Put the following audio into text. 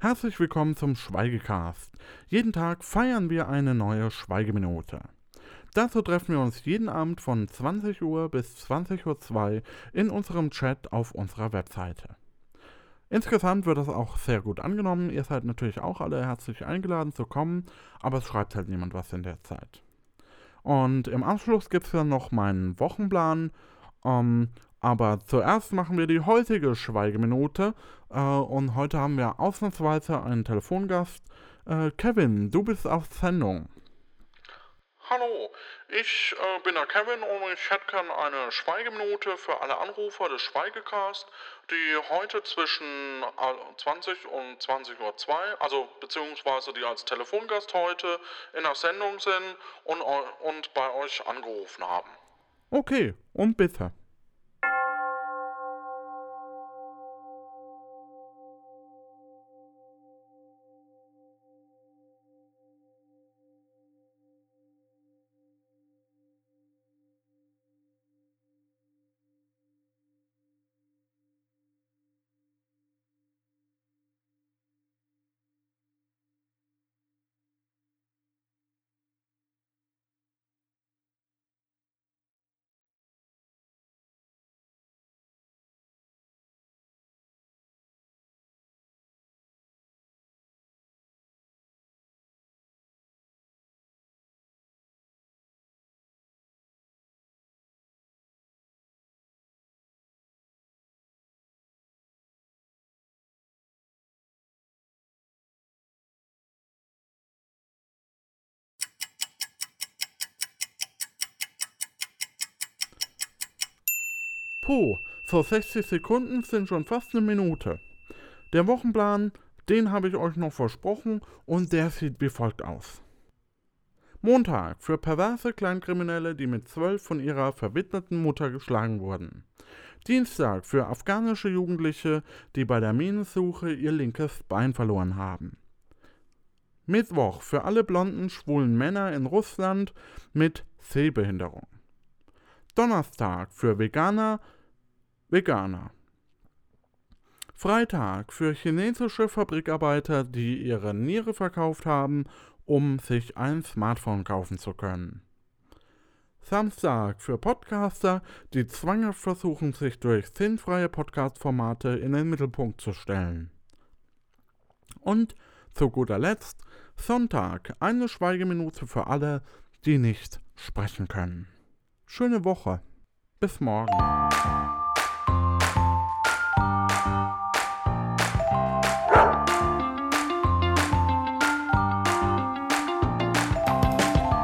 Herzlich willkommen zum Schweigecast. Jeden Tag feiern wir eine neue Schweigeminute. Dazu treffen wir uns jeden Abend von 20 Uhr bis 20.02 Uhr in unserem Chat auf unserer Webseite. Insgesamt wird das auch sehr gut angenommen. Ihr seid natürlich auch alle herzlich eingeladen zu kommen, aber es schreibt halt niemand was in der Zeit. Und im Anschluss gibt es dann noch meinen Wochenplan. Ähm, aber zuerst machen wir die heutige Schweigeminute. Äh, und heute haben wir ausnahmsweise einen Telefongast. Äh, Kevin, du bist auf Sendung. Hallo, ich äh, bin der Kevin und ich hätte gerne eine Schweigeminute für alle Anrufer des Schweigecast, die heute zwischen 20 und 20.02 Uhr, also beziehungsweise die als Telefongast heute in der Sendung sind und, und bei euch angerufen haben. Okay, und bitte. Puh, so 60 Sekunden sind schon fast eine Minute. Der Wochenplan, den habe ich euch noch versprochen und der sieht wie folgt aus. Montag für perverse Kleinkriminelle, die mit zwölf von ihrer verwitweten Mutter geschlagen wurden. Dienstag für afghanische Jugendliche, die bei der Minensuche ihr linkes Bein verloren haben. Mittwoch für alle blonden, schwulen Männer in Russland mit Sehbehinderung. Donnerstag für Veganer, Veganer. Freitag für chinesische Fabrikarbeiter, die ihre Niere verkauft haben, um sich ein Smartphone kaufen zu können. Samstag für Podcaster, die zwanghaft versuchen, sich durch sinnfreie Podcast-Formate in den Mittelpunkt zu stellen. Und zu guter Letzt Sonntag, eine Schweigeminute für alle, die nicht sprechen können. Schöne Woche. Bis morgen.